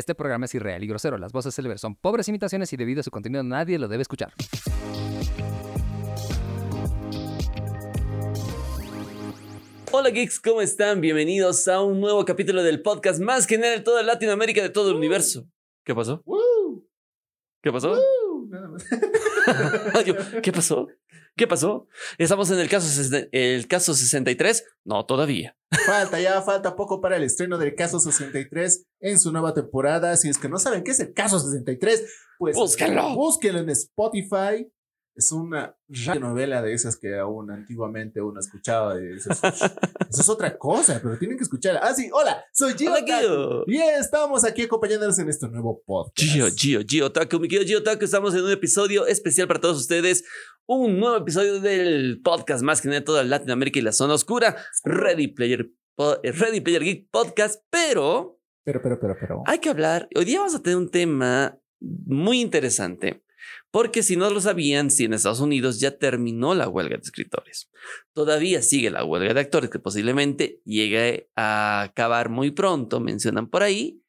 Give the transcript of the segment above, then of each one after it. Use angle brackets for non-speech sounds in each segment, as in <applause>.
Este programa es irreal y grosero. Las voces célebres son pobres imitaciones y debido a su contenido nadie lo debe escuchar. Hola geeks, ¿cómo están? Bienvenidos a un nuevo capítulo del podcast más genial de toda Latinoamérica, de todo el universo. ¿Qué pasó? ¿Qué pasó? <laughs> ¿Qué pasó? ¿Qué pasó? ¿Estamos en el caso, el caso 63? No, todavía. Falta ya, falta poco para el estreno del Caso 63 en su nueva temporada. Si es que no saben qué es el Caso 63, pues Búsquenlo. búsquenlo en Spotify. Es una novela de esas que aún antiguamente uno escuchaba. y Eso es, eso es otra cosa, pero tienen que escucharla. Ah, sí, hola, soy Gio. Hola. Gio. Y estamos aquí acompañándonos en este nuevo podcast. Gio, Gio, Gio Taku, mi querido Gio Taku, estamos en un episodio especial para todos ustedes. Un nuevo episodio del podcast más genial de toda Latinoamérica y la zona oscura. Ready Player, eh, Ready Player Geek Podcast, pero Pero, pero, pero, pero. hay que hablar. Hoy día vamos a tener un tema muy interesante. Porque si no lo sabían, si en Estados Unidos ya terminó la huelga de escritores. Todavía sigue la huelga de actores que posiblemente llegue a acabar muy pronto, mencionan por ahí.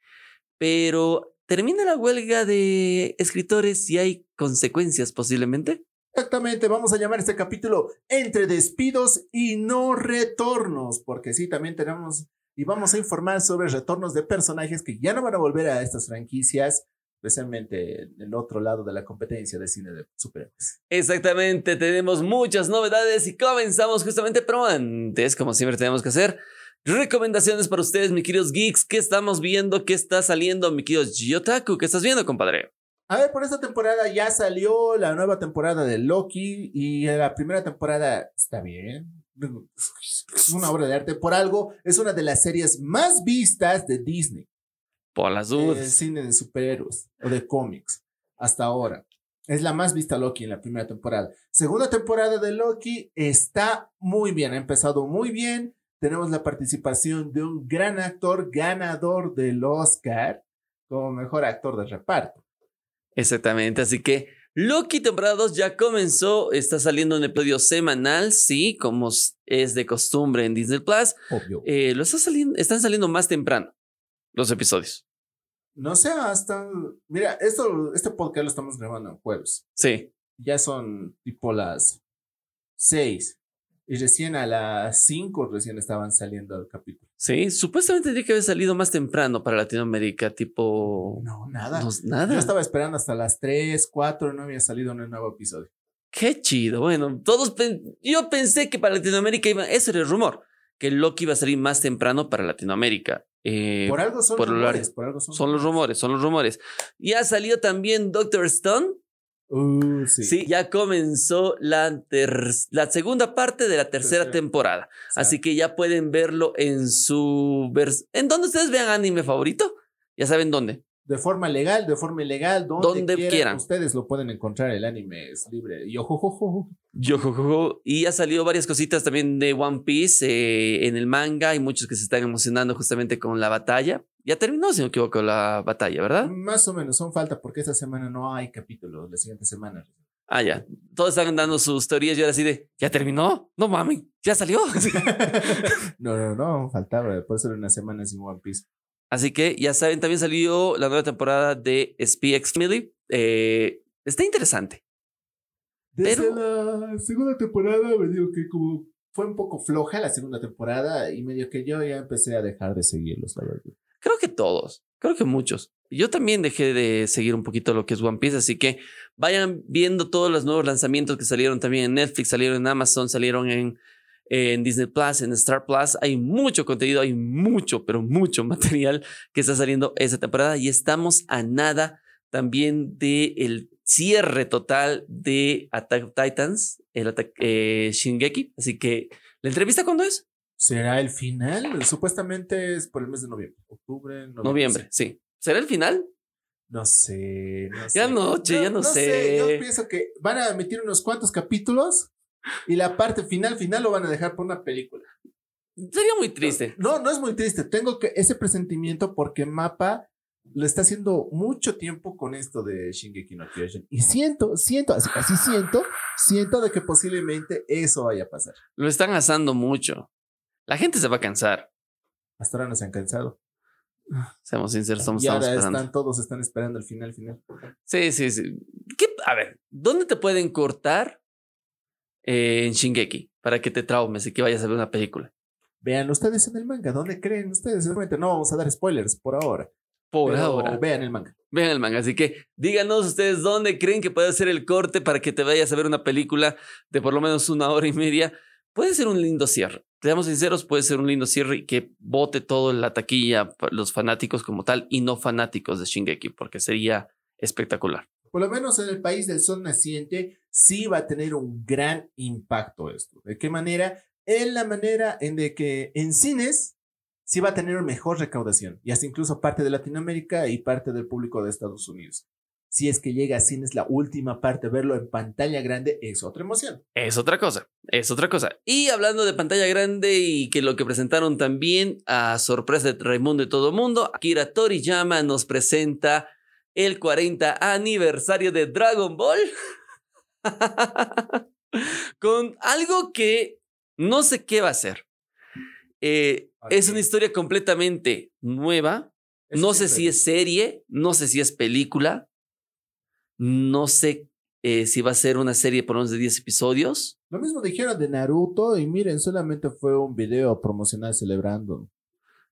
Pero termina la huelga de escritores y hay consecuencias posiblemente. Exactamente, vamos a llamar este capítulo Entre despidos y no retornos, porque sí, también tenemos y vamos a informar sobre retornos de personajes que ya no van a volver a estas franquicias, especialmente en el otro lado de la competencia de cine de superhéroes. Exactamente, tenemos muchas novedades y comenzamos justamente, pero antes, como siempre tenemos que hacer, recomendaciones para ustedes, mis queridos geeks, ¿qué estamos viendo? ¿Qué está saliendo, mi querido Giotaku? ¿Qué estás viendo, compadre? A ver, por esta temporada ya salió la nueva temporada de Loki y la primera temporada está bien. Es una obra de arte. Por algo, es una de las series más vistas de Disney. Por las el dudas. cine de superhéroes o de cómics hasta ahora. Es la más vista Loki en la primera temporada. Segunda temporada de Loki está muy bien, ha empezado muy bien. Tenemos la participación de un gran actor ganador del Oscar como mejor actor de reparto. Exactamente, así que Loki temporada 2 ya comenzó, está saliendo un episodio semanal, sí, como es de costumbre en Disney Plus. Obvio. Eh, lo está saliendo, están saliendo más temprano los episodios. No sé, hasta. Mira, esto, este podcast lo estamos grabando en jueves. Sí. Ya son tipo las 6. Y recién a las 5 recién estaban saliendo el capítulo. Sí, supuestamente tendría que haber salido más temprano para Latinoamérica, tipo... No, nada. No, Yo nada. estaba esperando hasta las 3, 4, no había salido un nuevo episodio. Qué chido. Bueno, todos... pen- Yo pensé que para Latinoamérica iba... Ese era el rumor, que Loki iba a salir más temprano para Latinoamérica. Eh, por algo son por lo rumores, largo. por algo son, son los rumores, son los rumores. Ya salió también Doctor Stone. Uh, sí. Sí, ya comenzó la, ter- la segunda parte de la tercera Tercera. temporada. O sea, Así que ya pueden verlo en su... En donde ustedes vean anime favorito. Ya saben dónde. De forma legal, de forma ilegal, donde, Donde quieran, quieran. Ustedes lo pueden encontrar, el anime es libre. Y ojo, ojo, ojo. Yo, jo, jo, jo. Y ya salió varias cositas también de One Piece eh, en el manga. Hay muchos que se están emocionando justamente con la batalla. Ya terminó, si no me equivoco, la batalla, ¿verdad? Más o menos, son falta porque esta semana no hay capítulos, la siguiente semana. Ah, ya. Todos están dando sus teorías y ahora así de, ¿ya terminó? No mami, ya salió. <laughs> <laughs> no, no, no, faltaba, eso era una semana sin One Piece. Así que ya saben, también salió la nueva temporada de SPX Millie. Eh, está interesante. Desde Pero- la segunda temporada me digo que como fue un poco floja la segunda temporada y medio que yo ya empecé a dejar de seguirlos, la verdad. Creo que todos, creo que muchos. Yo también dejé de seguir un poquito lo que es One Piece, así que vayan viendo todos los nuevos lanzamientos que salieron también en Netflix, salieron en Amazon, salieron en, en Disney Plus, en Star Plus. Hay mucho contenido, hay mucho, pero mucho <laughs> material que está saliendo esta temporada y estamos a nada también de el cierre total de Attack of Titans, el Attack, eh, Shingeki. Así que, ¿la entrevista cuándo es? ¿Será el final? Supuestamente es por el mes de noviembre. Octubre, noviembre. Noviembre, sí. ¿Será el final? No sé, no sé. Ya no, che, ya no sé. Yo pienso que van a emitir unos cuantos capítulos y la parte final, final lo van a dejar por una película. Sería muy triste. No, no es muy triste. Tengo que ese presentimiento porque Mapa lo está haciendo mucho tiempo con esto de Shingeki no Kyojin. Y siento, siento, así, así siento, siento de que posiblemente eso vaya a pasar. Lo están asando mucho. La gente se va a cansar. Hasta ahora no se han cansado. Seamos sinceros, estamos, y estamos ahora esperando. están, todos están esperando el final, final. Sí, sí, sí. ¿Qué- A ver, ¿dónde te pueden cortar eh, en Shingeki para que te traumes y que vayas a ver una película? Vean ustedes en el manga, ¿dónde creen ustedes? No vamos a dar spoilers por ahora. Por pero ahora. Vean el manga. Vean el manga. Así que díganos ustedes dónde creen que puede ser el corte para que te vayas a ver una película de por lo menos una hora y media. Puede ser un lindo cierre. Seamos sinceros, puede ser un lindo cierre y que vote todo en la taquilla los fanáticos como tal y no fanáticos de Shingeki, porque sería espectacular. Por lo menos en el país del sol naciente sí va a tener un gran impacto esto. ¿De qué manera? En la manera en de que en cines sí va a tener mejor recaudación y hasta incluso parte de Latinoamérica y parte del público de Estados Unidos. Si es que llega a cines la última parte, verlo en pantalla grande es otra emoción. Es otra cosa, es otra cosa. Y hablando de pantalla grande y que lo que presentaron también a sorpresa de Raimundo y todo mundo, Akira Toriyama nos presenta el 40 aniversario de Dragon Ball <laughs> con algo que no sé qué va a ser. Eh, Es una historia completamente nueva. No sé si es serie, no sé si es película, no sé eh, si va a ser una serie por unos de 10 episodios. Lo mismo dijeron de Naruto y miren, solamente fue un video promocional celebrando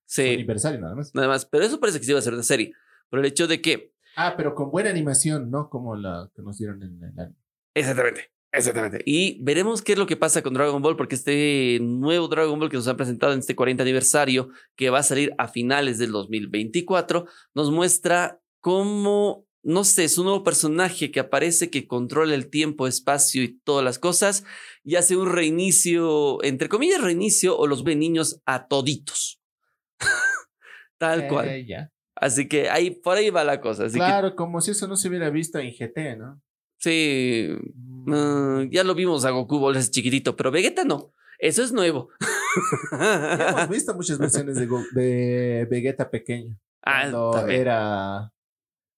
su Sí, aniversario nada más. nada más. Pero eso parece que sí va a ser una serie. Por el hecho de que, Ah, pero con buena animación, no como la que nos dieron en el anime. Exactamente, exactamente. Y veremos qué es lo que pasa con Dragon Ball, porque este nuevo Dragon Ball que nos han presentado en este 40 aniversario, que va a salir a finales del 2024, nos muestra cómo, no sé, es un nuevo personaje que aparece, que controla el tiempo, espacio y todas las cosas, y hace un reinicio, entre comillas, reinicio, o los ve niños a toditos. <laughs> Tal cual. Ya. Así que ahí, por ahí va la cosa. Así Claro, como si eso no se hubiera visto en GT, ¿no? Sí, mm, ya lo vimos a Goku Ball es chiquitito, pero Vegeta no. Eso es nuevo. <laughs> Ya hemos visto muchas <laughs> versiones de, Go- de Vegeta pequeño. ah, Cuando era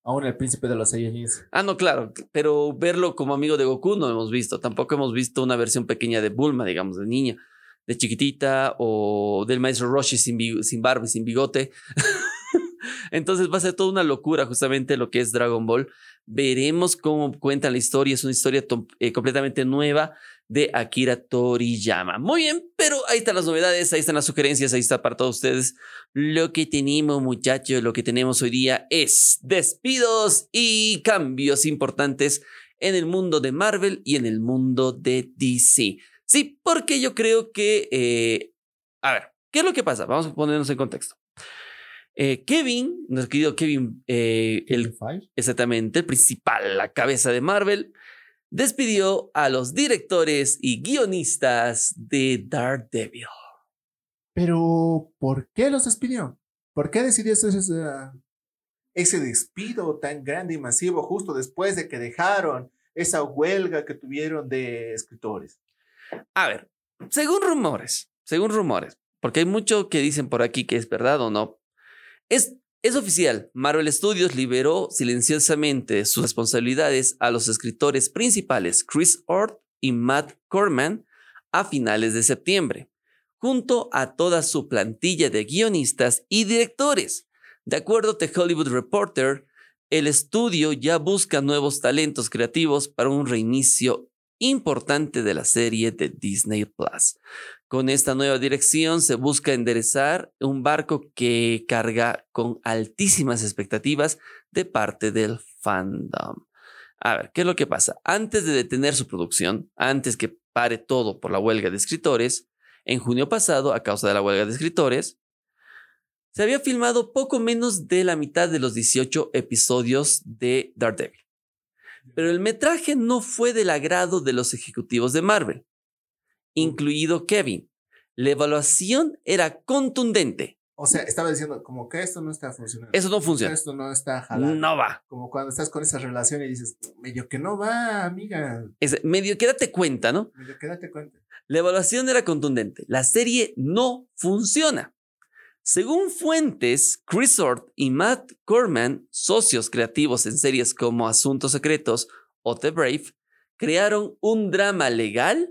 aún el príncipe de los Saiyajins. Ah, no, claro, pero verlo como amigo de Goku no hemos visto. Tampoco hemos visto una versión pequeña de Bulma, digamos, de niña, de chiquitita o del maestro Roshi sin, sin barba y sin bigote. <laughs> Entonces va a ser toda una locura justamente lo que es Dragon Ball. Veremos cómo cuentan la historia. Es una historia to- eh, completamente nueva de Akira Toriyama. Muy bien, pero ahí están las novedades, ahí están las sugerencias, ahí está para todos ustedes. Lo que tenemos, muchachos, lo que tenemos hoy día es despidos y cambios importantes en el mundo de Marvel y en el mundo de DC. Sí, porque yo creo que, eh, a ver, ¿qué es lo que pasa? Vamos a ponernos en contexto. Eh, Kevin, nuestro querido Kevin, eh, el exactamente, el principal, la cabeza de Marvel, despidió a los directores y guionistas de Daredevil. Pero, ¿por qué los despidió? ¿Por qué decidió hacer ese, ese despido tan grande y masivo justo después de que dejaron esa huelga que tuvieron de escritores? A ver, según rumores, según rumores, porque hay mucho que dicen por aquí que es verdad o no, es, oficial. Marvel Studios liberó silenciosamente sus responsabilidades a los escritores principales Chris Ort y Matt Corman a finales de septiembre, junto a toda su plantilla de guionistas y directores. De acuerdo a The Hollywood Reporter, el estudio ya busca nuevos talentos creativos para un reinicio importante de la serie de Disney Plus. Con esta nueva dirección se busca enderezar un barco que carga con altísimas expectativas de parte del fandom. A ver, ¿qué es lo que pasa? Antes de detener su producción, antes que pare todo por la huelga de escritores, en junio pasado, a causa de la huelga de escritores, se había filmado poco menos de la mitad de los 18 episodios de Daredevil. Pero el metraje no fue del agrado de los ejecutivos de Marvel, incluido Kevin. La evaluación era contundente. O sea, estaba diciendo como que esto no está funcionando. Eso no funciona. Esto no está jalando. No va. Como cuando estás con esa relación y dices, medio que no va, amiga. Es medio que date cuenta, ¿no? Medio que date cuenta. La evaluación era contundente. La serie no funciona. Según fuentes, Chris Hort y Matt Corman, socios creativos en series como Asuntos Secretos o The Brave, crearon un drama legal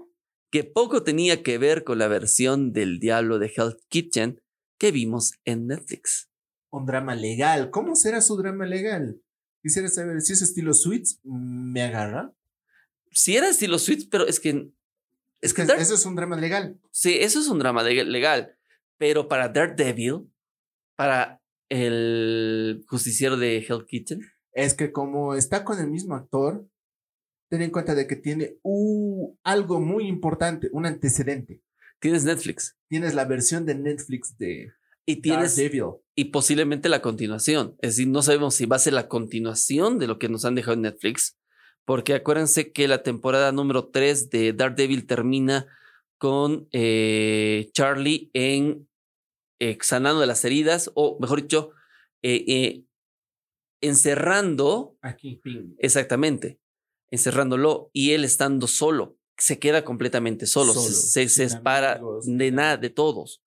que poco tenía que ver con la versión del Diablo de Hell Kitchen que vimos en Netflix. un drama legal. ¿Cómo será su drama legal? Quisiera saber si es estilo Suits, ¿me agarra? Si era estilo Suits, pero es que. Es que Dark- eso es un drama legal. Sí, eso es un drama legal. Pero para Daredevil, para el justiciero de Hell Kitchen, Es que como está con el mismo actor, ten en cuenta de que tiene uh, algo muy importante, un antecedente. tienes Netflix Tienes la versión de Netflix de y tienes Daredevil. y posiblemente la continuación. Es decir, no sabemos si va a ser la continuación de lo que nos han dejado en Netflix, porque acuérdense que la temporada número 3 de Daredevil termina con eh, Charlie en eh, sanando de las heridas, o mejor dicho, eh, eh, encerrando Aquí, ping. Exactamente, encerrándolo y él estando solo, se queda completamente solo, Solo, se, se separa amigos, de nada, de todos.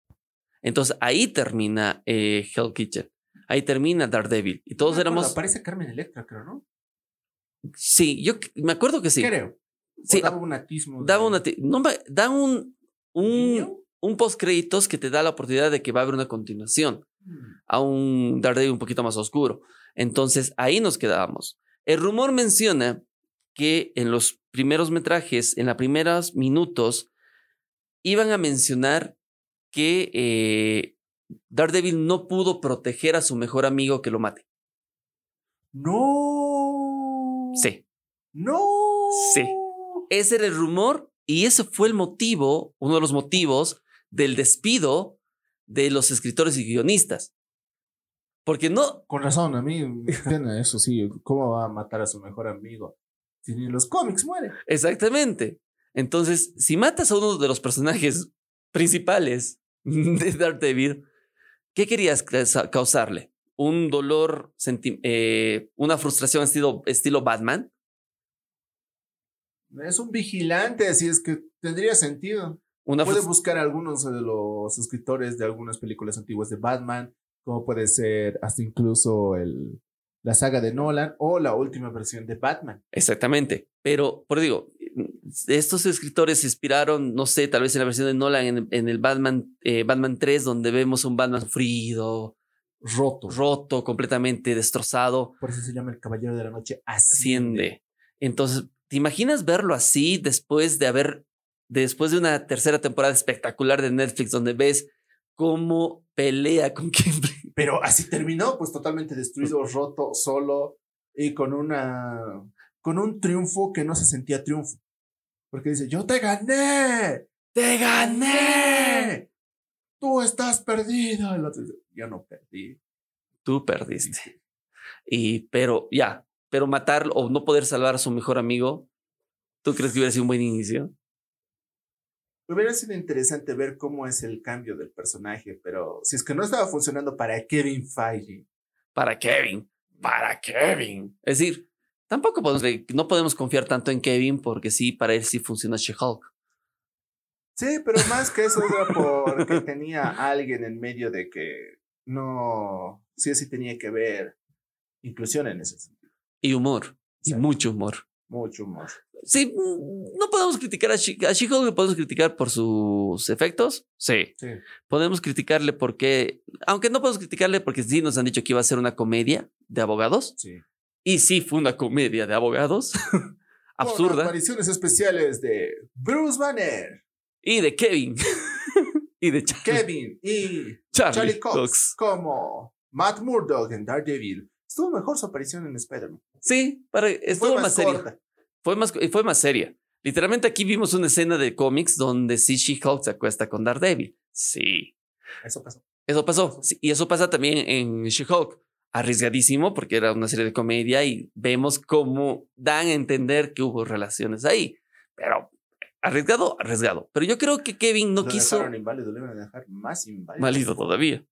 Entonces ahí termina eh, Hell Kitchen, ahí termina Daredevil y todos No éramos, Aparece Carmen Electra, creo, ¿no? sí, yo me acuerdo que sí, Creo. sí, daba un atismo. de- daba no, me- da un, un, un post créditos que te da la oportunidad de que va a haber una continuación. Mm. a un Daredevil un poquito más oscuro. Entonces ahí nos quedábamos. El rumor menciona que en los primeros metrajes, en los primeros minutos, iban a mencionar que eh, Daredevil no pudo proteger a su mejor amigo que lo mate. No. Sí, No. Sí. ese era el rumor y ese fue el motivo, uno de los motivos del despido de los escritores y guionistas. Porque no, Con razón, a mí <laughs> me pena eso, sí. ¿Cómo va a matar a su mejor amigo? Si ni en los cómics muere. Exactamente. Entonces, si matas a uno de los personajes principales <laughs> de Daredevil, ¿qué querías causa- causarle? ¿Un dolor, eh, una frustración estilo, estilo Batman? Es un vigilante, así es que tendría sentido. Una Puede buscar a algunos de los escritores de algunas películas antiguas de Batman, como puede ser hasta incluso el, la saga de Nolan o la última versión de Batman. Exactamente. Pero, por digo, estos escritores se inspiraron, no sé, tal vez en la versión de Nolan, en, en el Batman, eh, Batman 3, donde vemos un Batman sufrido, Roto. roto, completamente destrozado. Por eso se llama el Caballero de la Noche Asciende. asciende. Entonces, ¿te imaginas verlo así después de haber, después de una tercera temporada espectacular de Netflix donde ves cómo pelea con <laughs> Kimberly? Pero así terminó, pues totalmente destruido, roto, solo y con una con un triunfo que no se sentía triunfo. Porque dice, "Yo te gané. ¡Te gané. Tú estás perdido." El otro dice, "Yo no perdí." Tú perdiste. <laughs> Y, pero, ya, pero matar o no poder salvar a su mejor amigo, ¿tú crees que hubiera sido un buen inicio? Hubiera sido interesante ver cómo es el cambio del personaje, pero si es que no estaba funcionando para Kevin Feige, Para Kevin, para Kevin. Es decir, tampoco podemos, no podemos confiar tanto en Kevin porque sí, para él sí funciona She-Hulk. Sí, pero más que eso era porque tenía alguien en medio de que no, sí o sí tenía que ver inclusión en ese sentido. Y humor. Y mucho humor. Mucho más. Sí, mm, no podemos criticar a She- a She-Hulk, ¿lo podemos criticar por sus efectos. Sí. Sí. Podemos criticarle porque, aunque no podemos criticarle porque sí nos han dicho que iba a ser una comedia de abogados. Sí. Y sí fue una comedia de abogados. <laughs> Con Absurda. apariciones especiales de Bruce Banner, Y de Kevin. <laughs> y de Char- Kevin y Charlie, Charlie Cox, Cox. como Matt Murdock en Daredevil. Estuvo mejor su aparición en Spider-Man. Sí, para, estuvo Fue más, seria. Fue más, fue más seria. Literalmente aquí vimos una escena de cómics donde sí She-Hulk se acuesta con Daredevil. Sí. Eso pasó. Eso pasó. Sí, y eso pasa también en She-Hulk. Arriesgadísimo porque era una serie de comedia y vemos cómo dan a entender que hubo relaciones ahí. Pero arriesgado, arriesgado. Pero yo creo que Kevin no Lo quiso. dejaron inválido, lo iban a dejar más inválido. Válido todavía.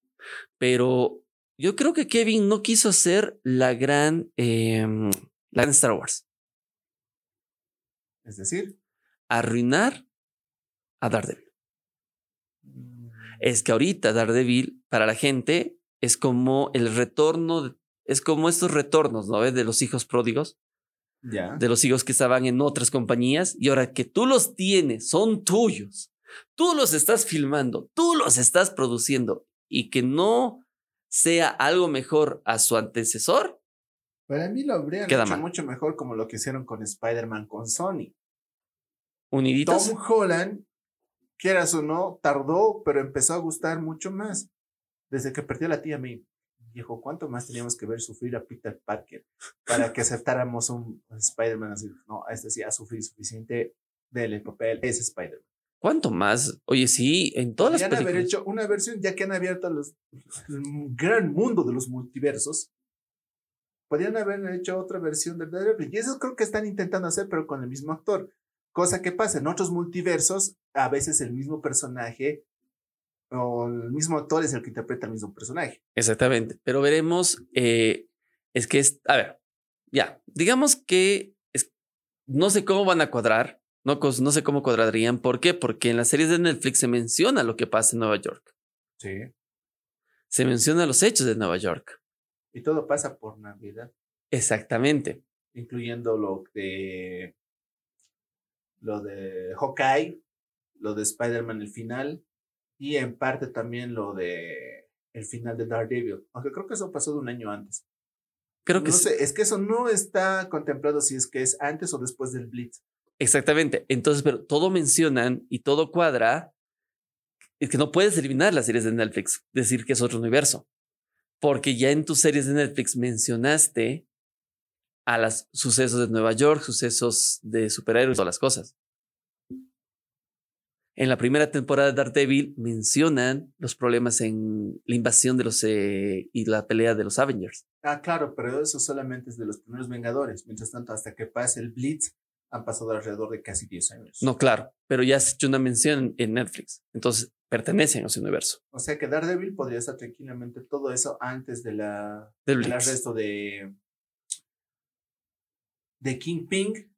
Pero yo creo que Kevin no quiso hacer la gran. em, la gran Star Wars. Es decir, Arruinar a Daredevil. mm, es que ahorita Daredevil para la gente es como el retorno, es como estos retornos, ¿no ves? De los hijos pródigos, de los hijos que estaban en otras compañías y ahora que tú los tienes, son tuyos, tú los estás filmando, tú los estás produciendo y que no sea algo mejor a su antecesor, Para mí lo habrían Queda hecho mal. mucho mejor como lo que hicieron con Spider-Man con Sony. uniditos. Tom Holland, quieras o no, tardó, pero empezó a gustar mucho más. Desde que perdió a la tía May. Dijo, ¿cuánto más teníamos que ver sufrir a Peter Parker para que aceptáramos un Spider-Man así? No, este sí ha sufrido suficiente del papel. Es Spider-Man. ¿Cuánto más? Oye, sí, en todas las Podrían haber películas. hecho una versión, ya que han abierto los, el gran mundo de los multiversos. Podrían haber hecho otra versión de Daredevil. Y eso creo que están intentando hacer, pero con el mismo actor. Cosa que pasa en otros multiversos, a veces el mismo personaje o el mismo actor es el que interpreta el mismo personaje. Exactamente. Pero veremos. eh, es que es. A ver, ya. Digamos que es- no sé cómo van a cuadrar. No, no sé cómo cuadrarían. ¿Por qué? Porque en las series de Netflix se menciona lo que pasa en Nueva York. Sí. Se menciona los hechos de Nueva York. Y todo pasa por Navidad, Exactamente. incluyendo lo de lo de Hawkeye, lo de Spider-Man el final y en parte también lo de el final de Daredevil, aunque creo que eso pasó de un año antes. Creo que no sí. sé, es que eso no está contemplado si es que es antes o después del Blitz. Exactamente. Entonces, pero todo mencionan y todo cuadra. Es que no puedes eliminar las series de Netflix, decir que es otro universo. Porque ya en tus series de Netflix mencionaste a los sucesos de Nueva York, sucesos de superhéroes, todas las cosas. En la primera temporada de Daredevil mencionan los problemas en la invasión de los eh, y la pelea de los Avengers. Ah, claro, pero eso solamente es de los primeros Vengadores. Mientras tanto, hasta que pase el Blitz, han pasado alrededor de casi 10 años. No, claro, pero ya has hecho una mención en Netflix. Entonces pertenecen a ese universo. O sea que Daredevil podría estar tranquilamente todo eso antes de la, Del Blitz. arresto de, de Kingpin.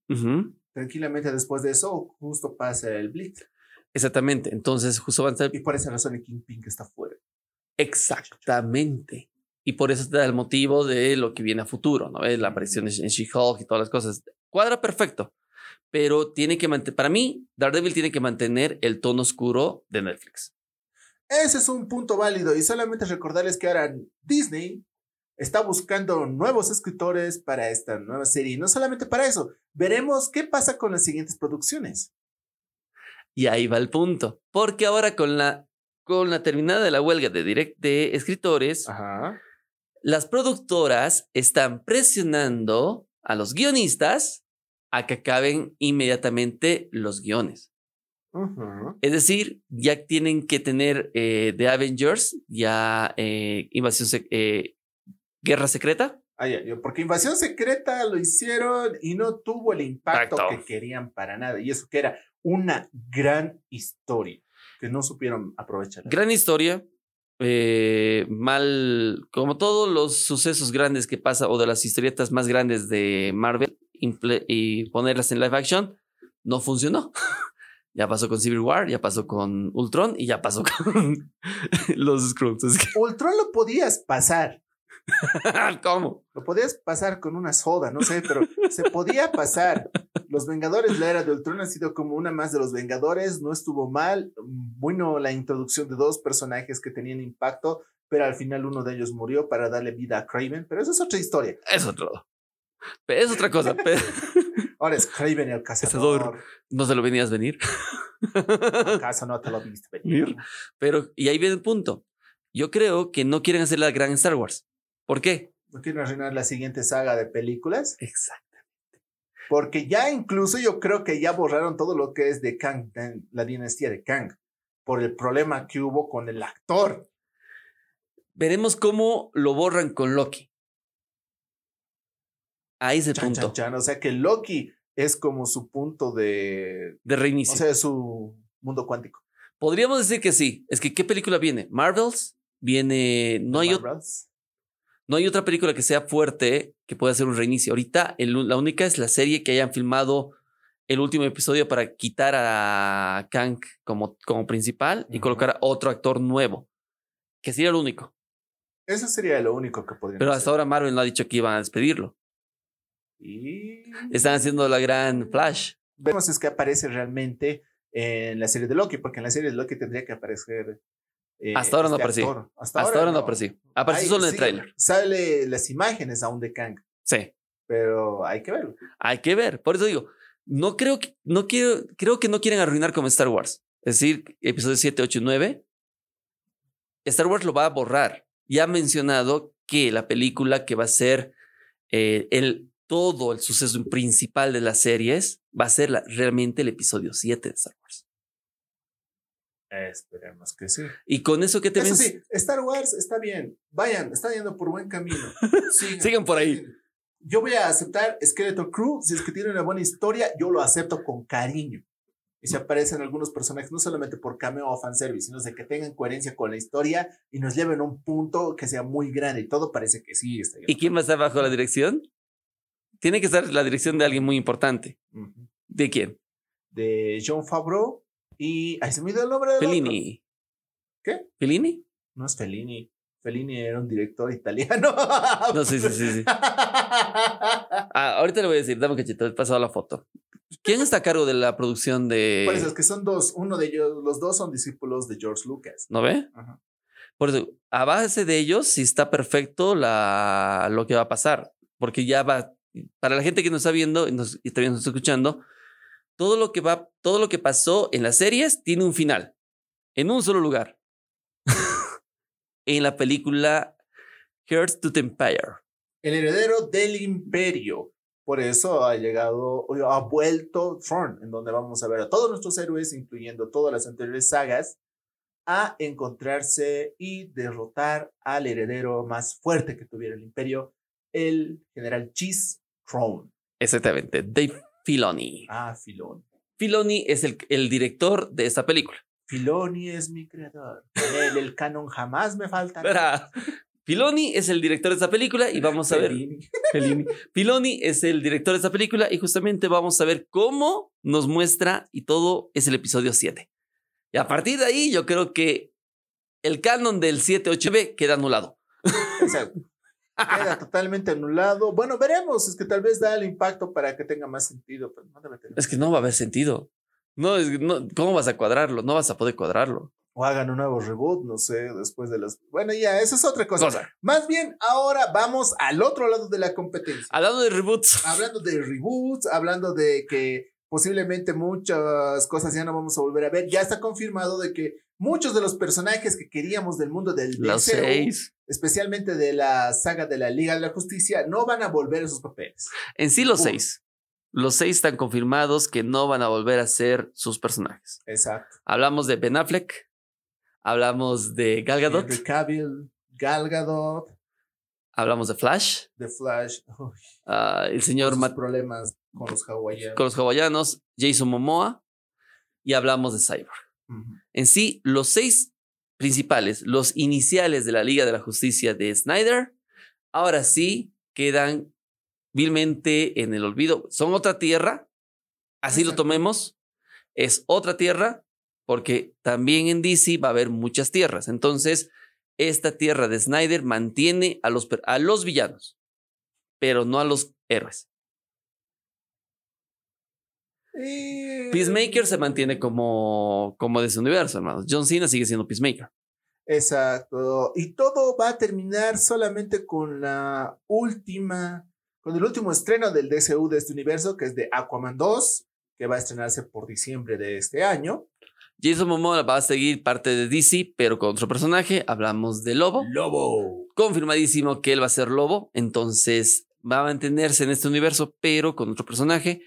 Tranquilamente después de eso, justo pasa el Blitz. Exactamente. Entonces, justo van a estar Y por esa razón el Kingpin que está fuera. exactamente. Y por eso te da el motivo de lo que viene a futuro, ¿no? La aparición en She-Hulk y todas las cosas. Cuadra perfecto. Pero tiene que mantener, para mí, Daredevil tiene que mantener el tono oscuro de Netflix. Ese es un punto válido y solamente recordarles que ahora Disney está buscando nuevos escritores para esta nueva serie. Y no solamente para eso, veremos qué pasa con las siguientes producciones. Y ahí va el punto. Porque ahora con la, con la terminada de la huelga de, direct, de escritores, Ajá. las productoras están presionando a los guionistas a que acaben inmediatamente los guiones. Es decir, ya tienen que tener eh, The Avengers, ya eh, Invasión, eh, Guerra Secreta. Ah, ya, ya, porque Invasión Secreta lo hicieron y no tuvo el impacto Impacto. que querían para nada. Y eso que era una gran historia que no supieron aprovechar. Gran historia. Eh, mal, como todos los sucesos grandes que pasa o de las historietas más grandes de Marvel y ponerlas en live action, no funcionó. <laughs> ya pasó con Civil War, ya pasó con Ultron y ya pasó <laughs> con los Skrulls. Ultron lo podías pasar. <laughs> ¿Cómo? Lo podías pasar con una soda, no sé, pero se podía pasar. Los Vengadores, la era de Ultron ha sido como una más de los Vengadores, no estuvo mal. Bueno, la introducción de dos personajes que tenían impacto, pero al final uno de ellos murió para darle vida a Craven, pero eso es otra historia. Es otro. Es otra cosa, pero <laughs> Ahora es Craven el <laughs> cazador. Cazador. no se lo venías venir. ¿Acaso no te lo viste venir? Pero, y ahí viene el punto. Yo creo que no quieren hacer la gran Star Wars. ¿Por qué? ¿No quieren arruinar la siguiente saga de películas? Exacto. Porque ya incluso yo creo que ya borraron todo lo que es de Kang, de la dinastía de Kang, por el problema que hubo con el actor. Veremos cómo lo borran con Loki. Ahí es el Chan, punto chan, chan. O sea que Loki es como su punto de. de reinicio. O sea, su mundo cuántico. Podríamos decir que sí. Es que, ¿qué película viene? Marvels. Viene. No hay, Marvels. No hay otra película que sea fuerte que pueda hacer un reinicio. Ahorita, el- la única es la serie que hayan filmado el último episodio para quitar a Kang como, como principal y colocar a otro actor nuevo. Que sería el único. Eso sería lo único que podrían Pero hacer. hasta ahora Marvel no ha dicho que iban a despedirlo. Y Están haciendo la gran Flash. vemos es que aparece realmente en la serie de Loki, porque en la serie de Loki tendría que aparecer eh, Hasta ahora no apareció. actor. Hasta, ahora no apareció. Apareció Ahí solo en el sí, tráiler. Sale las imágenes aún de Kang, Sí. pero hay que verlo. Hay que ver. Por eso digo, no creo que, no quiero, creo que no quieren arruinar como Star Wars. Es decir, episodio 7, 8 y 9. Star Wars lo va a borrar. Ya ha mencionado que la película que va a ser eh, el todo el suceso principal de las series va a ser la- realmente el episodio 7 de Star Wars. Esperemos que sí. Y con eso que te Eso sí, Star Wars está bien. Vayan, están yendo por buen camino. <laughs> Sigan, Sigan por ahí. Yo voy a aceptar Skeleton Crew. Si es que tiene una buena historia, yo lo acepto con cariño. Y se aparecen algunos personajes, no solamente por cameo o fanservice, sino de que tengan coherencia con la historia y nos lleven a un punto que sea muy grande. Y todo parece que sí está ¿Y quién va a estar bajo la dirección? Tiene que estar la dirección de alguien muy importante. ¿De quién? De John Favreau y. Ay, se me olvidó el nombre otro. Fellini. ¿Qué? ¿Fellini? No es Fellini. Fellini era un director italiano. No, sí, sí, sí, sí. <laughs> Ah, ahorita le voy a decir, dame un cachito, he pasado la foto. ¿Quién está a cargo de la producción de... Por eso es que son dos. Uno de ellos, los dos son discípulos de George Lucas. ¿No ve? Ajá. Por eso, a base de ellos, sí está perfecto la, lo que va a pasar. Porque ya va, para la gente que nos está viendo y, nos, y también nos está escuchando, todo lo que va, todo lo que pasó en las series tiene un final. En un solo lugar. <laughs> en la película Hearts to the Empire. El heredero del imperio. Por eso ha llegado, ha vuelto Throne, en donde vamos a ver a todos nuestros héroes, incluyendo todas las anteriores sagas, a encontrarse y derrotar al heredero más fuerte que tuviera el imperio, el general Cheese Throne. Exactamente, Dave Filoni. Ah, Filoni. Filoni es el, el director de esta película. Filoni es mi creador. Él el canon jamás me faltará. Verá, Filoni es el director de esta película y vamos a ver. Fellini. Fellini. Filoni es el director de esta película y justamente vamos a ver cómo nos muestra y todo es el episodio 7. Y a partir de ahí yo creo que el canon del 7-8B queda anulado. Exacto. Queda <laughs> totalmente anulado. Bueno, veremos. Es que tal vez da el impacto para que tenga más sentido, pero no debe tener. Es que no va a haber sentido. No, es- no, ¿cómo vas a cuadrarlo? No vas a poder cuadrarlo. O hagan un nuevo reboot, no sé, después de las. Bueno, ya, esa es otra cosa. Cosa. Más bien, ahora vamos al otro lado de la competencia. Hablando de reboots. <laughs> Hablando de reboots, hablando de que posiblemente muchas cosas ya no vamos a volver a ver. Ya está confirmado de que muchos de los personajes que queríamos del mundo del Los DCU, seis. Especialmente de la saga de la Liga de la Justicia, no van a volver a sus papeles. En sí los seis. Los seis están confirmados que no van a volver a ser sus personajes. Exacto. Hablamos de Ben Affleck. Hablamos de Gal Gadot. Henry Cavill, Gal Gadot, Hablamos de Flash. The Flash, uy, ah, el señor Matt problemas con los hawaianos. con los hawaianos. Jason Momoa. Y hablamos de Cyborg. En sí, los seis principales, los iniciales de la Liga de la Justicia de Snyder, ahora sí quedan vilmente en el olvido. Son otra tierra, así lo tomemos, es otra tierra, porque también en DC va a haber muchas tierras. Entonces, esta tierra de Snyder mantiene a los, a los villanos, pero no a los héroes. Peacemaker se mantiene como, como de ese universo, hermanos. John Cena sigue siendo Peacemaker. Exacto. Y todo va a terminar solamente con la última, con el último estreno del DCU de este universo, que es de Aquaman 2, que va a estrenarse por diciembre de este año. Jason Momoa va a seguir parte de DC, pero con otro personaje. Hablamos de Lobo. Lobo. Confirmadísimo que él va a ser Lobo. Entonces va a mantenerse en este universo, pero con otro personaje.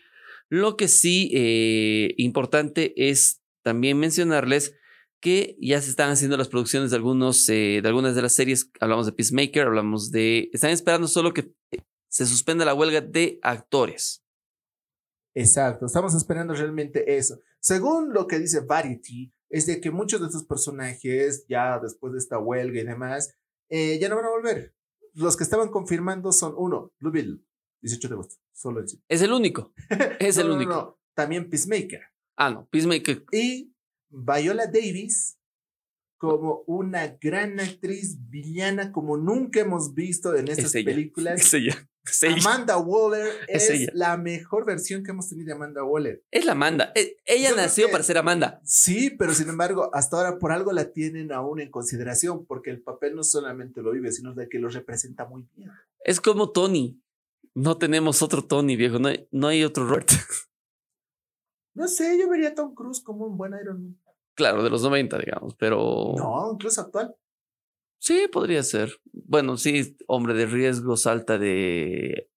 Lo que sí eh, importante es también mencionarles que ya se están haciendo las producciones de algunos eh, de algunas de las series. Hablamos de Peacemaker, hablamos de. Están esperando solo que se suspenda la huelga de actores. Exacto, estamos esperando realmente eso. Según lo que dice Variety, es de que muchos de estos personajes, ya después de esta huelga y demás, eh, ya no van a volver. Los que estaban confirmando son uno, Blue 18 de agosto, solo el sí. Es el único. <laughs> Es No, el no, no, único. no, También Peacemaker. Ah, no. Peacemaker. Y Viola Davis como una gran actriz villana como nunca hemos visto en estas Es películas. Es ella. Es ella. Amanda Waller <laughs> Es la mejor versión que hemos tenido de Amanda Waller. Es la Amanda. Eh, Ella Yo nació que- para ser Amanda. Sí, pero sin embargo, hasta ahora por algo la tienen aún en consideración, porque el papel no solamente lo vive, sino de que lo representa muy bien. Es como Tony. No tenemos otro Tony, viejo. No hay, no hay otro Robert. <laughs> No sé, yo vería a Tom Cruise como un buen Iron Man. Claro, de los 90, digamos, pero No, incluso actual. sí podría ser. Bueno, sí, hombre de riesgo, salta de,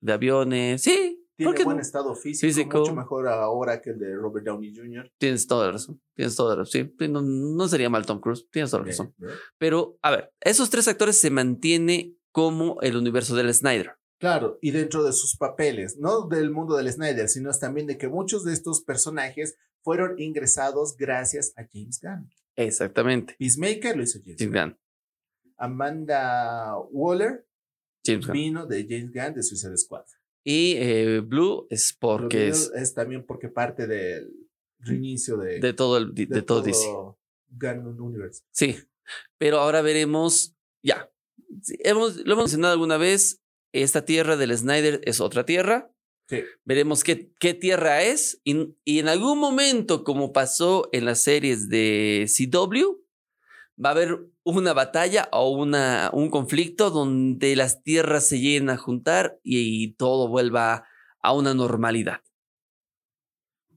de aviones. Sí, ¿por Tiene buen no? estado físico, Físico. mucho mejor ahora que el de Robert Downey Jr. Tienes toda la razón. Tienes toda la razón. Sí, no, no sería mal Tom Cruise. Tienes toda la razón. Pero, a ver, esos tres actores se mantiene como el universo del Snyder. Claro, y dentro de sus papeles, no del mundo del Snyder, sino también de que muchos de estos personajes fueron ingresados gracias a James Gunn. Exactamente. Peacemaker lo hizo James James Gunn. Gunn. Amanda Waller James Gunn. vino de James Gunn de Suicide Squad. Y eh, Blue es porque Lo es es también porque parte del reinicio de, de todo el de, de todo DC. Gunn Universe. Sí. Pero ahora veremos. Ya. Sí, hemos, lo hemos mencionado alguna vez. Esta tierra del Snyder es otra tierra. Sí. Veremos qué, qué tierra es. Y, y en algún momento, como pasó en las series de CW, va a haber una batalla o una, un conflicto donde las tierras se lleguen a juntar y, todo vuelva a una normalidad.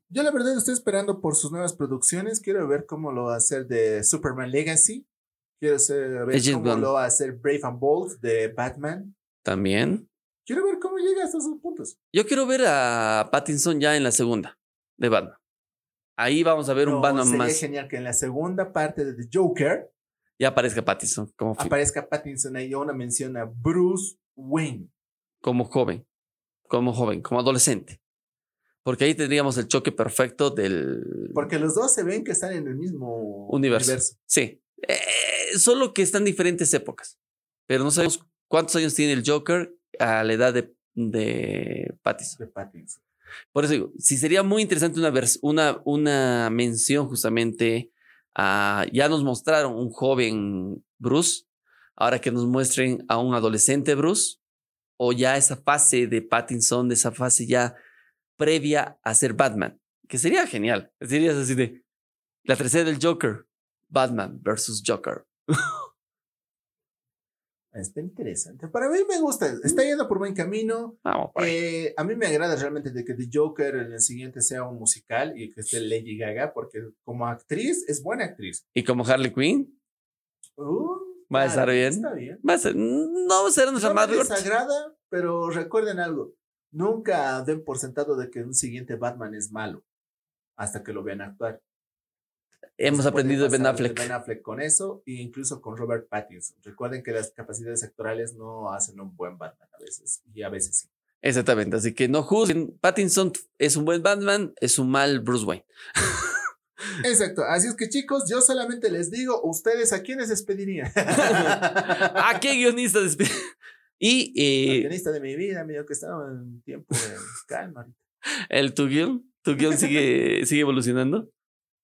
Yo la verdad estoy esperando por sus nuevas producciones. Quiero ver cómo lo va a hacer de Superman Legacy. Quiero ser- ver cómo lo va a hacer Brave and Bold de Batman. También. Quiero ver cómo llega hasta esos puntos. Yo quiero ver a Pattinson ya en la segunda de Batman. Ahí vamos a ver un Batman sería más. genial que en la segunda parte de The Joker Ya aparezca Pattinson como, aparezca Pattinson ahí una mención a Bruce Wayne. como joven, como joven, como adolescente. Porque ahí tendríamos el choque perfecto del Porque los dos se ven que están en el mismo universo. Sí. Eh, solo que están diferentes épocas. Pero no sabemos cuántos años tiene el Joker a la edad de, de Pattinson. de Pattinson. Por eso digo, sí sería muy interesante una, una, una mención justamente a... Ya nos mostraron un joven Bruce, ahora que nos muestren a un adolescente Bruce, o ya esa fase de Pattinson, de esa fase ya previa a ser Batman, que sería genial. Sería así de la tercera del Joker, Batman versus Joker. <laughs> Está interesante. Para mí me gusta. Está yendo por buen camino. Vamos, ahí. Eh, a mí me agrada realmente de que The Joker en el siguiente sea un musical y que esté Lady Gaga, porque como actriz es buena actriz. y como Harley Quinn, Uh, Va a estar bien. Está bien. va a ser, no va a ser nuestra No me Margot. desagrada, pero recuerden algo. Nunca den por sentado de que un siguiente Batman es malo hasta que lo vean actuar. Hemos aprendido de Ben Affleck. Ben Affleck con eso e incluso con Robert Pattinson. Recuerden que las capacidades actorales no hacen un buen Batman a veces y a veces sí. Exactamente, así que no juzguen. Pattinson es un buen Batman, es un mal Bruce Wayne. <laughs> Exacto. Así es que chicos, yo solamente les digo, ustedes a quiénes despedirían. <laughs> ¿A qué guionista despide? Y El eh, guionista de mi vida, medio que estaba en tiempo de calma. el tu guion, tu guion sigue, sigue evolucionando.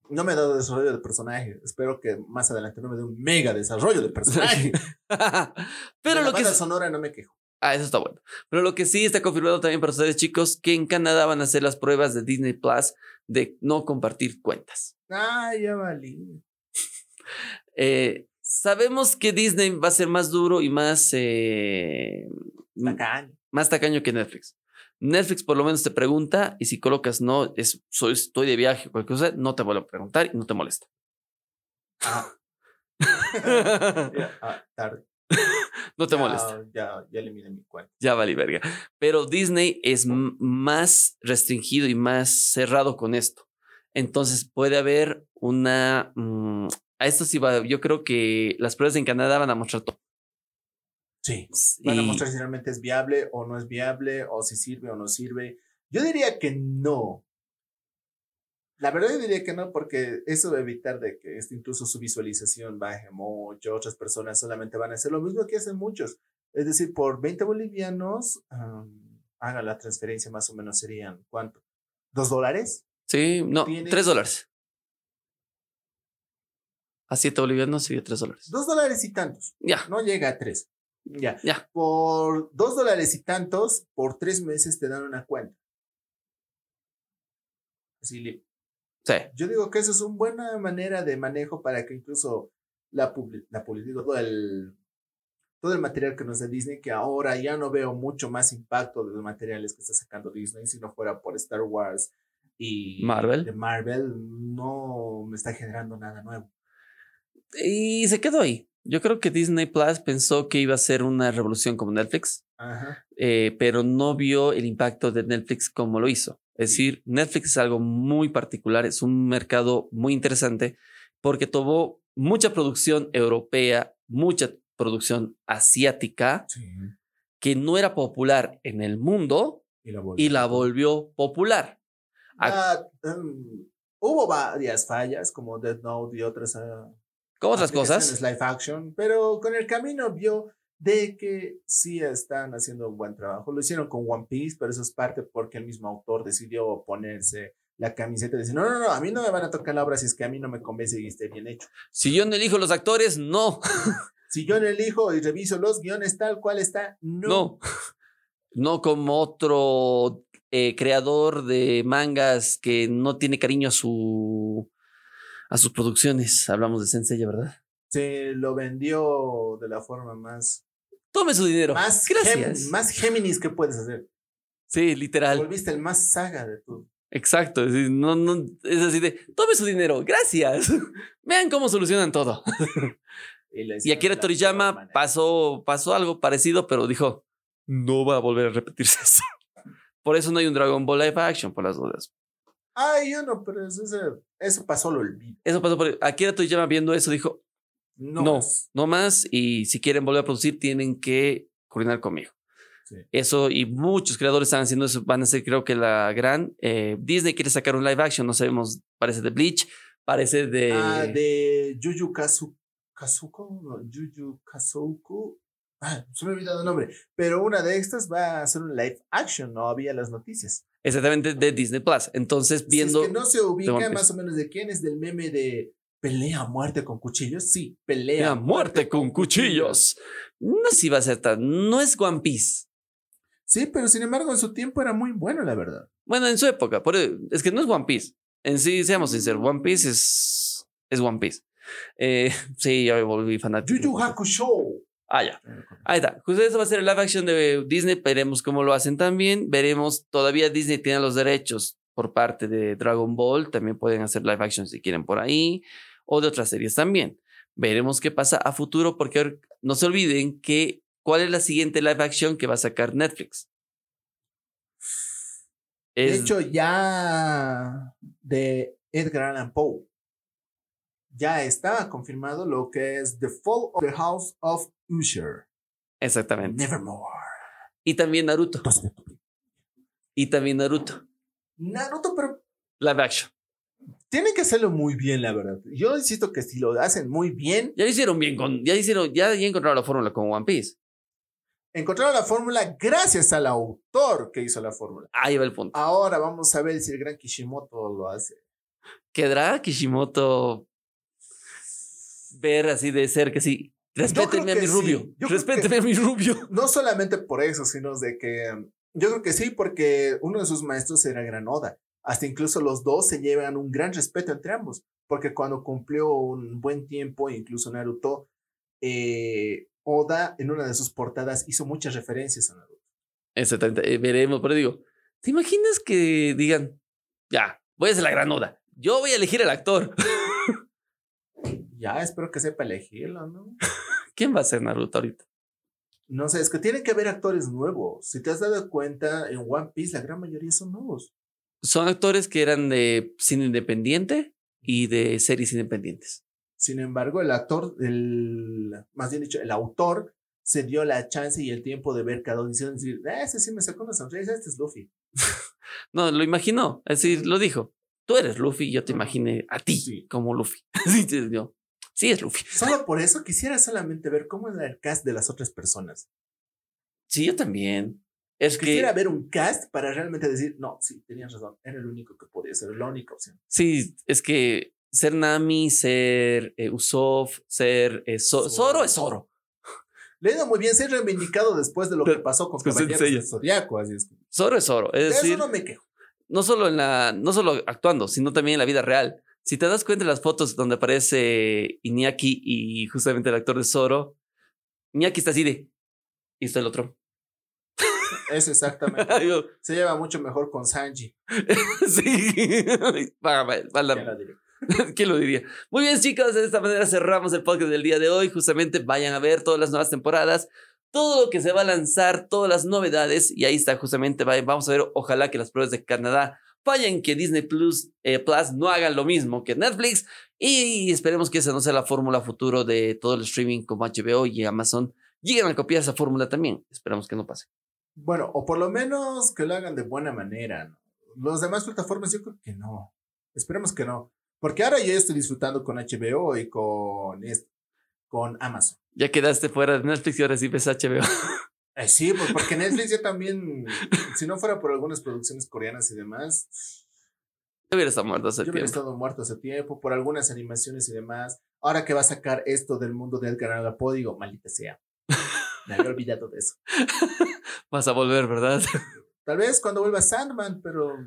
No me ha dado desarrollo de personaje. Espero que más adelante no me dé un mega desarrollo de personaje. <laughs> Pero la lo que es- sonora no me quejo. Ah, eso está bueno. Pero lo que sí está confirmado también para ustedes, chicos, que en Canadá van a hacer las pruebas de Disney Plus de no compartir cuentas. Ay, ya valí. Eh, sabemos que Disney va a ser más duro y más, eh, Tacaño. más tacaño que Netflix. Netflix por lo menos te pregunta y si colocas no, es, soy, estoy de viaje o cualquier cosa, no te vuelve a preguntar y no te molesta. Ah. <laughs> Ah, tarde. no te Ya, molesta. Ya, ya eliminé mi cuenta. Ya vale verga. Pero Disney es m- más restringido y más cerrado con esto. Entonces puede haber una... mm, a esto sí va, yo creo que las pruebas en Canadá van a mostrar todo. Sí. Van a mostrar si realmente es viable o no es viable, o si sirve o no sirve. Yo diría que no. La verdad yo diría que no, porque eso a evitar de que este, incluso su visualización baje mucho. Otras personas solamente van a hacer lo mismo que hacen muchos. Es decir, por 20 bolivianos, um, haga la transferencia más o menos serían, ¿cuánto? ¿Dos dólares? Sí, no, Tienes- tres dólares. A siete bolivianos sería tres dólares. Dos dólares y tantos. Ya, No llega a tres. Ya. Ya. Por dos dólares y tantos, por tres meses te dan una cuenta. Así, Sí. yo digo que eso es una buena manera de manejo para que incluso la, publi- la publi- digo, todo el, todo el material que nos da Disney, que ahora ya no veo mucho más impacto de los materiales que está sacando Disney, si no fuera por Star Wars y Marvel. de Marvel, no me está generando nada nuevo. Y se quedó ahí. Yo creo que Disney Plus pensó que iba a ser una revolución como Netflix, Ajá. eh, pero no vio el impacto de Netflix como lo hizo. Es decir, Netflix es algo muy particular, es un mercado muy interesante porque tomó mucha producción europea, mucha producción asiática Sí. que no era popular en el mundo Y la, y la volvió popular. Ah, um, hubo varias fallas, como Death Note y otras. ah, Como otras cosas. Live action, pero con el camino vio de que sí están haciendo un buen trabajo. Lo hicieron con One Piece, pero eso es parte porque el mismo autor decidió ponerse la camiseta y decir, no, no, no, a mí no me van a tocar la obra si es que a mí no me convence y esté bien hecho. Si yo no elijo los actores, no, <laughs> Si yo no elijo y reviso los guiones tal cual está, no. no. <laughs> No como otro eh, creador de mangas que no tiene cariño a su a sus producciones. Hablamos de Sensei, ¿verdad? Se lo vendió de la forma más, Tome su dinero. más, Gracias. Gem- más Géminis que puedes hacer. Sí, Te literal. volviste el más saga de todo. Exacto. Es, no, no, es así de, tome su dinero. Gracias. <laughs> Vean cómo solucionan todo. <laughs> Y, Y Akira Toriyama pasó, pasó algo parecido, pero dijo, no va a volver a repetirse <laughs> eso. Por eso no hay un Dragon Ball live action, por las dudas. Ay, yo no, pero eso, eso- eso pasó, lo olvido. Eso pasó por... Akira Toriyama viendo eso dijo, No. no, más. no más, y si quieren volver a producir tienen que coordinar conmigo. Sí. Eso, y muchos creadores están haciendo eso, van a ser creo que la gran... eh, Disney quiere sacar un live action, no sabemos, parece de Bleach, parece de... Ah, de Yuyu Kazu, Kazuko, no, Yuyu Kazuko. Ah, se me ha olvidado el nombre. Pero una de estas va a ser un live action, no había las noticias. Exactamente, de Disney Plus. Entonces, viendo... Si es que no se ubica más o menos de quién es del meme de pelea a muerte con cuchillos. Sí, pelea a muerte con cuchillos. No sé si va a ser tan... No es One Piece. Sí, pero sin embargo en su tiempo era muy bueno, la verdad. Bueno, en su época, por, es que no es One Piece. En sí, seamos sinceros, One Piece es, es One Piece. Eh, <laughs> sí, ya me volví fanático. Yuyu Hakusho. Ah, ya. Ahí está. Justo eso va a ser el live action de Disney. Veremos cómo lo hacen también. Veremos, todavía Disney tiene los derechos por parte de Dragon Ball. También pueden hacer live action si quieren por ahí. O de otras series también. Veremos qué pasa a futuro porque no se olviden que cuál es la siguiente live action que va a sacar Netflix. De hecho, ya de Edgar Allan Poe, ya está confirmado lo que es The Fall of the House of Usher. exactamente. Nevermore. Y también Naruto. Y también Naruto. Naruto, pero Live action. tienen que hacerlo muy bien, la verdad. Yo insisto que si lo hacen muy bien, Ya lo hicieron bien con. Ya hicieron. Ya, ya encontraron la fórmula con One Piece. encontraron la fórmula gracias al autor que hizo la fórmula. Ahí va el punto. Ahora vamos a ver si el gran Kishimoto lo hace. ¿Quedará Kishimoto ver así de cerca? Sí. Respétenme a mi que rubio. sí. Respétenme a mi rubio. <laughs> No solamente por eso, sino de que yo creo que sí, porque uno de sus maestros era Gran Oda. Hasta incluso los dos se llevan un gran respeto entre ambos, porque cuando cumplió un buen tiempo, incluso Naruto, eh, Oda en una de sus portadas hizo muchas referencias a Naruto. Exactamente. eh, veremos. Pero digo, ¿te imaginas que digan, ya, voy a hacer la gran oda? Yo voy a elegir al actor. Ya, espero que sepa elegirlo, ¿no? <laughs> ¿Quién va a ser Naruto ahorita? No sé, es que tienen que haber actores nuevos. Si te has dado cuenta, en One Piece la gran mayoría son nuevos. Son actores que eran de cine independiente y de series independientes. Sin embargo, el actor, el, más bien dicho, el autor se dio la chance y el tiempo de ver cada audición y decir, "Ah, ese sí me sacó una sonrisa, este es Luffy. <laughs> No, lo imaginó. Es decir, lo dijo. Tú eres Luffy, yo te imaginé a ti Sí. como Luffy. sí, sí, yo, sí, es Luffy. <laughs> Solo por eso quisiera solamente ver cómo era el cast de las otras personas. Sí, yo también. Es que Quisiera ver un cast para realmente decir, no, sí, tenías razón, era el único que podía ser, la única opción. sí, es que ser Nami, ser eh, Usopp, ser eh, Zo- Zoro. Zoro es Zoro. Le ha ido muy bien, se ha reivindicado después de lo que pasó con Caballeros del Zodiaco, así es. Zoro es Zoro. De Es eso decir, no me quejo. no solo en la, no solo actuando, sino también en la vida real. Si te das cuenta de las fotos donde aparece Iñaki y justamente el actor de Zoro, Iñaki está así de. Y está el otro. Es <laughs> exactamente. Se lleva mucho mejor con Sanji. <laughs> sí. <laughs> La- directa. ¿Quién lo diría? Muy bien, chicos, de esta manera cerramos el podcast del día de hoy. Justamente vayan a ver todas las nuevas temporadas, todo lo que se va a lanzar, todas las novedades. Y ahí está, justamente, va- vamos a ver, ojalá que las pruebas de Canadá fallen, que Disney Plus, eh, Plus no hagan lo mismo que Netflix. Y esperemos que esa no sea la fórmula futuro de todo el streaming como HBO y Amazon. Lleguen a copiar esa fórmula también. Esperamos que no pase. Bueno, o por lo menos que lo hagan de buena manera. ¿no? Los demás plataformas yo creo que no. Esperemos que no. Porque ahora yo estoy disfrutando con HBO y con, con Amazon. Ya quedaste fuera de Netflix y ahora sí ves HBO. <laughs> Eh, sí, pues porque Netflix ya también, si no fuera por algunas producciones coreanas y demás, Yo hubiera estado muerto hace yo hubiera tiempo. estado muerto hace tiempo, por algunas animaciones y demás. Ahora que va a sacar esto del mundo de Edgar Allan Poe, digo, maldita sea. <laughs> Me había olvidado de eso. Vas a volver, ¿verdad? Tal vez cuando vuelva Sandman, pero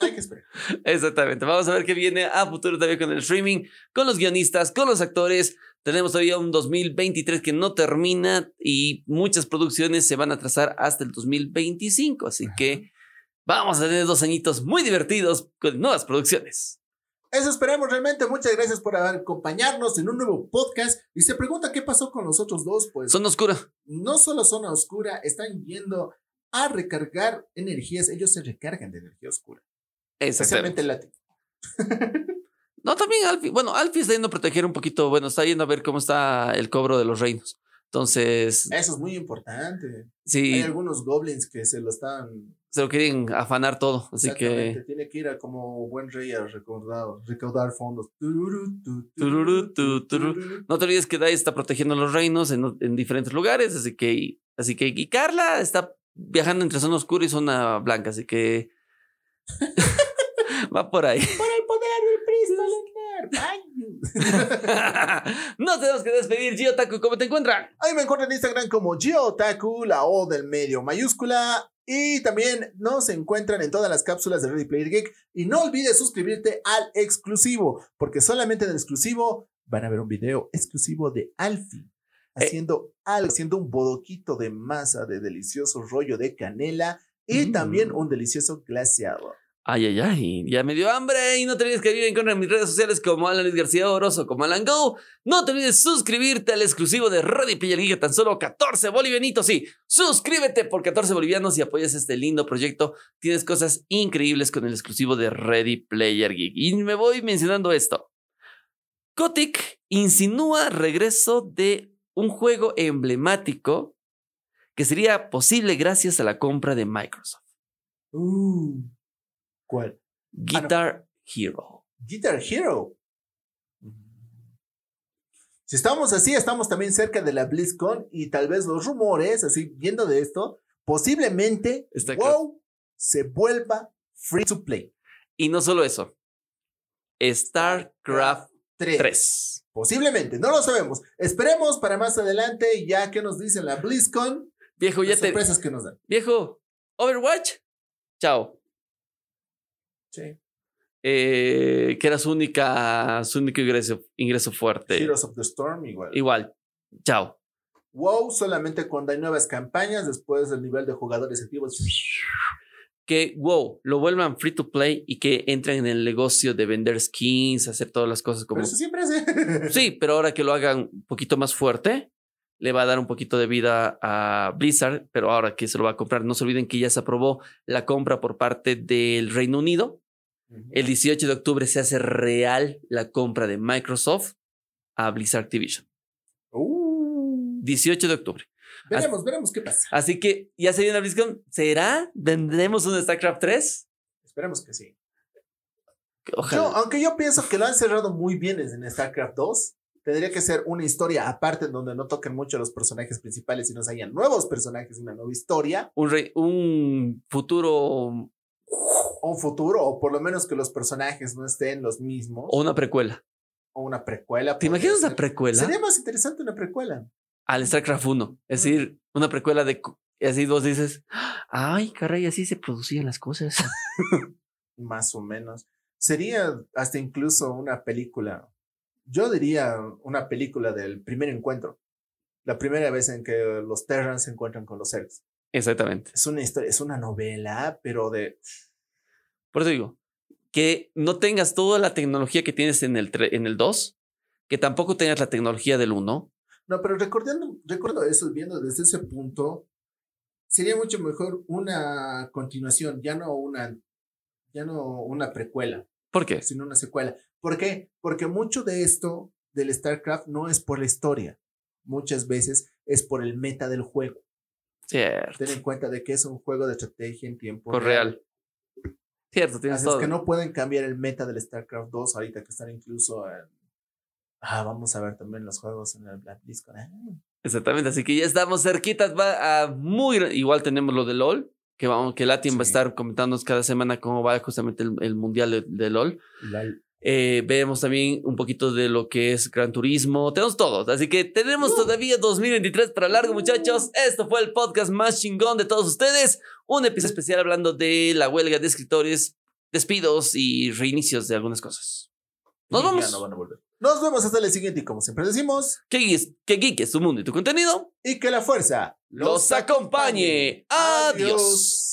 hay que esperar. <laughs> Exactamente. Vamos a ver qué viene a futuro también con el streaming, con los guionistas, con los actores. Tenemos todavía un 2023 que no termina y muchas producciones se van a trazar hasta el 2025. Así que vamos a tener dos añitos muy divertidos con nuevas producciones. Eso esperamos realmente. Muchas gracias por acompañarnos en un nuevo podcast. Y se pregunta qué pasó con los otros dos. Pues Son oscura. no solo zona oscura, están yendo a recargar energías. Ellos se recargan de energía oscura. Exactamente. látigo. <laughs> No, también Alfie. Bueno, Alfie está yendo a proteger un poquito. Bueno, está yendo a ver cómo está el cobro de los reinos. Entonces, Eso es muy importante. Hay sí, algunos goblins que se lo están. se lo quieren afanar todo. Así que. Tiene que ir a como buen rey a recaudar, recaudar fondos. Tururú, tu, Tururú, tu, tururú. tururú. No te olvides que Dai está protegiendo los reinos en, en diferentes lugares, así que, así que, y Carla está viajando entre zona oscura y zona blanca, así que <laughs> va por ahí. Por el poder del Cristo, <laughs> Leclerc. Ay. no <laughs> tenemos que despedir, Gio Taku, ¿cómo te encuentran? Ahí me encuentran en Instagram como GeoTaku, la O del medio mayúscula. Y también nos encuentran en todas las cápsulas de Ready Player Geek. Y no olvides suscribirte al exclusivo, porque solamente en el exclusivo van a ver un video exclusivo de Alfie haciendo algo, haciendo un bodoquito de masa de delicioso rollo de canela y Mm. también un delicioso glaseado. Ay, ay, ay, ya me dio hambre y no te olvides que me encuentran en mis redes sociales como Alan Luis García Oroso, como Alan Go. No te olvides suscribirte al exclusivo de Player Geek, tan solo 14 bolivianitos. Sí, suscríbete por 14 bolivianos y apoyas este lindo proyecto. Tienes cosas increíbles con el exclusivo de Ready Player Geek. Y me voy mencionando esto. Kotick insinúa regreso de un juego emblemático que sería posible gracias a la compra de Microsoft. Uh, ¿Cuál? Guitar Hero. Guitar Hero. Si estamos así, estamos también cerca de la BlizzCon y tal vez los rumores, así viendo de esto, posiblemente Está WoW se vuelva free to play. Y no solo eso. StarCraft 3. 3. Posiblemente, no lo sabemos. Esperemos para más adelante, ya que nos dicen la BlizzCon, Viejo, ya las te. sorpresas que nos dan. Viejo, Overwatch. Chao. Sí. Eh, que era su única, su único ingreso, ingreso fuerte. Heroes of the Storm igual. Igual. Chao. WoW solamente cuando hay nuevas campañas, después del nivel de jugadores activos. Que, wow, lo vuelvan free to play y que entren en el negocio de vender skins, hacer todas las cosas como. Pero eso siempre hace. <laughs> Sí, pero ahora que lo hagan un poquito más fuerte, le va a dar un poquito de vida a Blizzard, pero ahora que se lo va a comprar, no se olviden que ya se aprobó la compra por parte del Reino Unido. El 18 de octubre se hace real la compra de Microsoft a Blizzard Activision. Uh, 18 de octubre. veremos, veremos qué pasa. Así que ya se viene la BlizzCon. ¿Será? ¿Vendremos un StarCraft 3? Esperemos que sí. Ojalá. Yo, aunque yo pienso que lo han cerrado muy bien en StarCraft 2, tendría que ser una historia aparte en donde no toquen mucho los personajes principales y nos hayan nuevos personajes, una nueva historia, un, re- un futuro un futuro, o por lo menos que los personajes no estén los mismos, o una precuela. o una precuela. ¿Te imaginas una precuela? Sería más interesante una precuela. al StarCraft 1. Es decir, una precuela de... Y así vos dices, ay, caray, así se producían las cosas. <laughs> Más o menos. Sería hasta incluso una película. Yo diría una película del primer encuentro. La primera vez en que los Terrans se encuentran con los Zergs. Exactamente. Es una historia, es una novela, pero de Por eso digo, que no tengas toda la tecnología que tienes en el, en el 2, que tampoco tengas la tecnología del 1. No, pero recordando, recuerdo eso, viendo desde ese punto, sería mucho mejor una continuación, ya no una, ya no una precuela, ¿Por qué? sino una secuela. ¿Por qué? Porque mucho de esto del StarCraft no es por la historia, muchas veces es por el meta del juego. Cierto. Ten en cuenta de que es un juego de estrategia en tiempo Por real. Cierto, tienes Así es que no pueden cambiar el meta del StarCraft 2 ahorita que están incluso en... Ah, vamos a ver también los juegos en el Black Discord. Exactamente, así que ya estamos cerquitas, va a muy... Igual tenemos lo de LOL, que vamos, que Latin va a estar comentándonos cada semana cómo va justamente el, el mundial de, de LOL. Eh, vemos también un poquito de lo que es Gran Turismo. Tenemos todo. Así que tenemos todavía 2023 para largo, muchachos. Esto fue el podcast más chingón de todos ustedes. Un episodio especial hablando de la huelga de escritores, despidos y reinicios de algunas cosas. Nos Y ya vamos. no van a volver. Nos vemos hasta el siguiente y como siempre decimos, Que geek, que geek es tu mundo y tu contenido. y que la fuerza Los acompañe. Adiós.